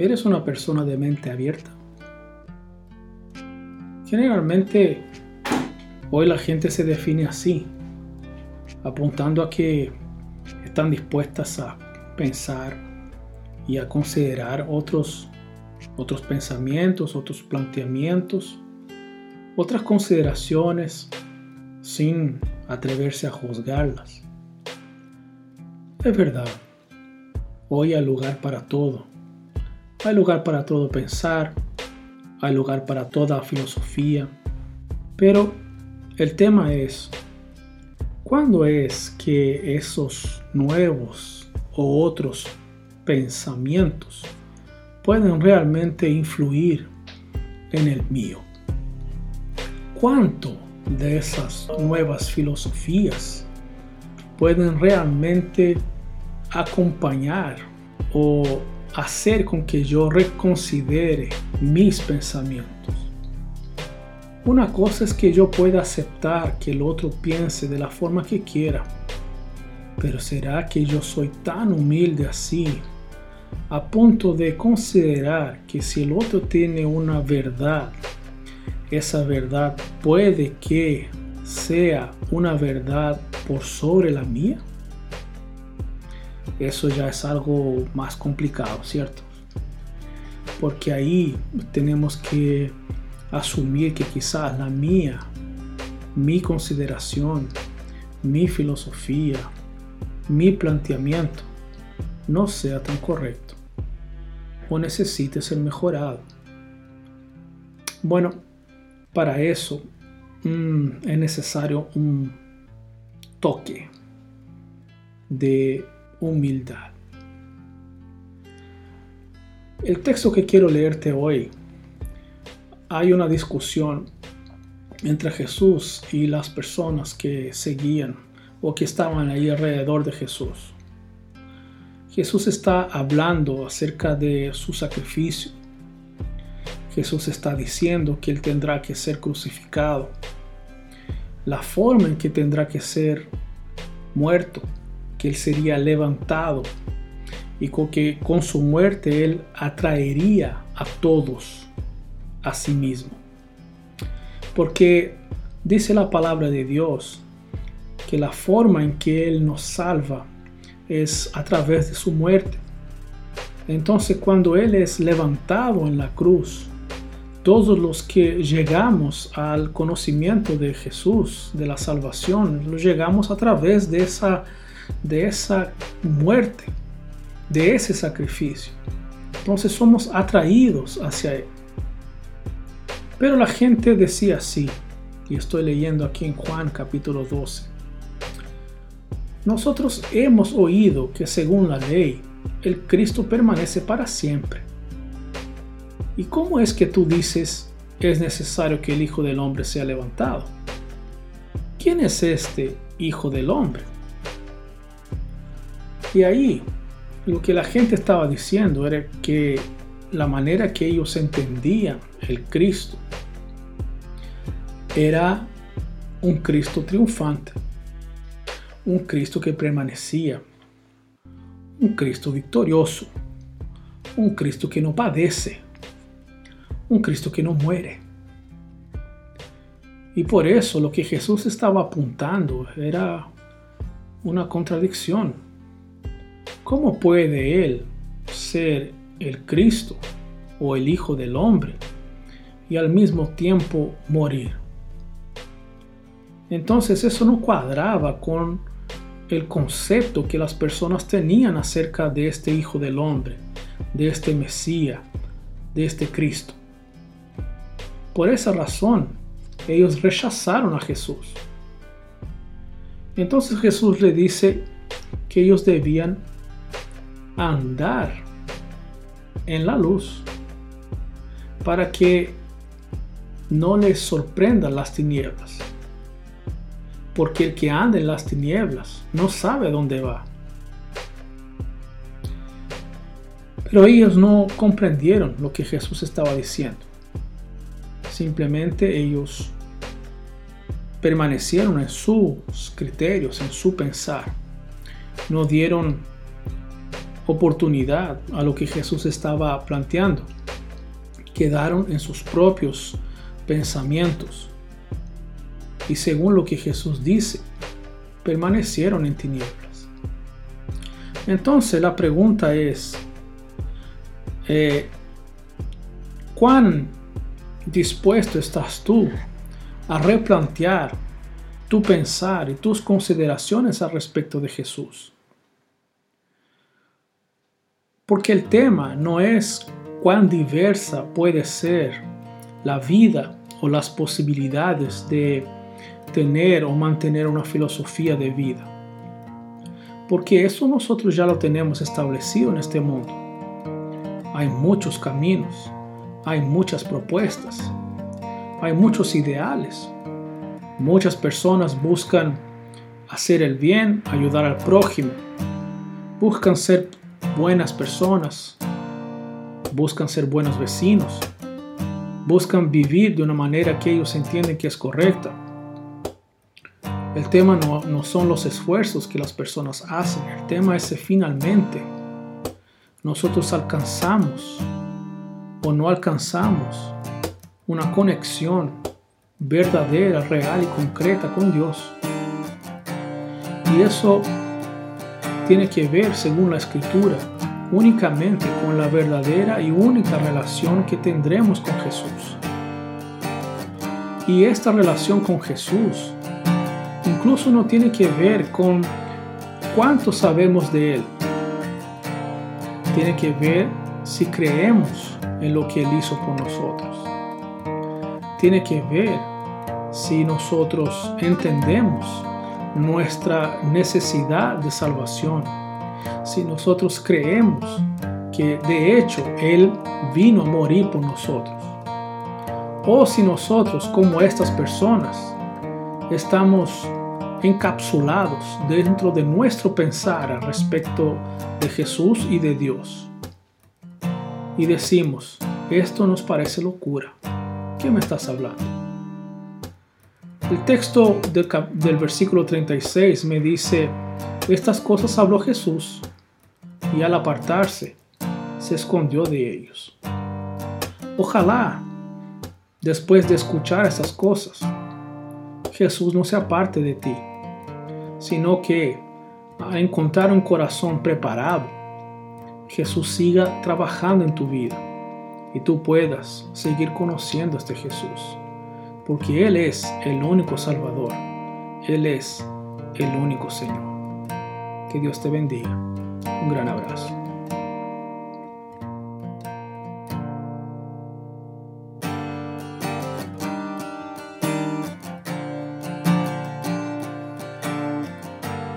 ¿Eres una persona de mente abierta? Generalmente hoy la gente se define así, apuntando a que están dispuestas a pensar y a considerar otros, otros pensamientos, otros planteamientos, otras consideraciones sin atreverse a juzgarlas. Es verdad, hoy hay lugar para todo. Hay lugar para todo pensar, hay lugar para toda filosofía, pero el tema es, ¿cuándo es que esos nuevos o otros pensamientos pueden realmente influir en el mío? ¿Cuánto de esas nuevas filosofías pueden realmente acompañar o hacer con que yo reconsidere mis pensamientos. Una cosa es que yo pueda aceptar que el otro piense de la forma que quiera, pero ¿será que yo soy tan humilde así a punto de considerar que si el otro tiene una verdad, esa verdad puede que sea una verdad por sobre la mía? Eso ya es algo más complicado, ¿cierto? Porque ahí tenemos que asumir que quizás la mía, mi consideración, mi filosofía, mi planteamiento no sea tan correcto o necesite ser mejorado. Bueno, para eso mm, es necesario un toque de humildad. El texto que quiero leerte hoy, hay una discusión entre Jesús y las personas que seguían o que estaban ahí alrededor de Jesús. Jesús está hablando acerca de su sacrificio. Jesús está diciendo que Él tendrá que ser crucificado. La forma en que tendrá que ser muerto que él sería levantado y con que con su muerte él atraería a todos a sí mismo. Porque dice la palabra de Dios que la forma en que él nos salva es a través de su muerte. Entonces cuando él es levantado en la cruz, todos los que llegamos al conocimiento de Jesús, de la salvación, lo llegamos a través de esa de esa muerte, de ese sacrificio. Entonces somos atraídos hacia Él. Pero la gente decía así, y estoy leyendo aquí en Juan capítulo 12. Nosotros hemos oído que según la ley, el Cristo permanece para siempre. ¿Y cómo es que tú dices es necesario que el Hijo del Hombre sea levantado? ¿Quién es este Hijo del Hombre? Y ahí lo que la gente estaba diciendo era que la manera que ellos entendían el Cristo era un Cristo triunfante, un Cristo que permanecía, un Cristo victorioso, un Cristo que no padece, un Cristo que no muere. Y por eso lo que Jesús estaba apuntando era una contradicción ¿Cómo puede Él ser el Cristo o el Hijo del Hombre y al mismo tiempo morir? Entonces eso no cuadraba con el concepto que las personas tenían acerca de este Hijo del Hombre, de este Mesías, de este Cristo. Por esa razón, ellos rechazaron a Jesús. Entonces Jesús le dice que ellos debían andar en la luz para que no les sorprendan las tinieblas. Porque el que anda en las tinieblas no sabe dónde va. Pero ellos no comprendieron lo que Jesús estaba diciendo. Simplemente ellos permanecieron en sus criterios, en su pensar. No dieron oportunidad a lo que Jesús estaba planteando. Quedaron en sus propios pensamientos. Y según lo que Jesús dice, permanecieron en tinieblas. Entonces la pregunta es, eh, ¿cuán dispuesto estás tú a replantear tu pensar y tus consideraciones al respecto de Jesús? Porque el tema no es cuán diversa puede ser la vida o las posibilidades de tener o mantener una filosofía de vida. Porque eso nosotros ya lo tenemos establecido en este mundo. Hay muchos caminos, hay muchas propuestas, hay muchos ideales. Muchas personas buscan hacer el bien, ayudar al prójimo, buscan ser buenas personas, buscan ser buenos vecinos, buscan vivir de una manera que ellos entienden que es correcta. El tema no, son los esfuerzos que las personas hacen, el tema es si finalmente nosotros alcanzamos o no alcanzamos una conexión verdadera, real y concreta con Dios. Y eso tiene que ver, según la escritura, únicamente con la verdadera y única relación que tendremos con Jesús. Y esta relación con Jesús incluso no tiene que ver con cuánto sabemos de Él. Tiene que ver si creemos en lo que Él hizo por nosotros. Tiene que ver si nosotros entendemos nuestra necesidad de salvación, si nosotros creemos que de hecho Él vino a morir por nosotros, o si nosotros como estas personas estamos encapsulados dentro de nuestro pensar respecto de Jesús y de Dios. Y decimos, esto nos parece locura. ¿Qué me estás hablando? El texto del, versículo 36 me dice, estas cosas habló Jesús y al apartarse se escondió de ellos. Ojalá, después de escuchar esas cosas, Jesús no se aparte de ti, sino que a encontrar un corazón preparado, Jesús siga trabajando en tu vida y tú puedas seguir conociendo a este Jesús porque Él es el único Salvador, Él es el único Señor. Que Dios te bendiga. Un gran abrazo.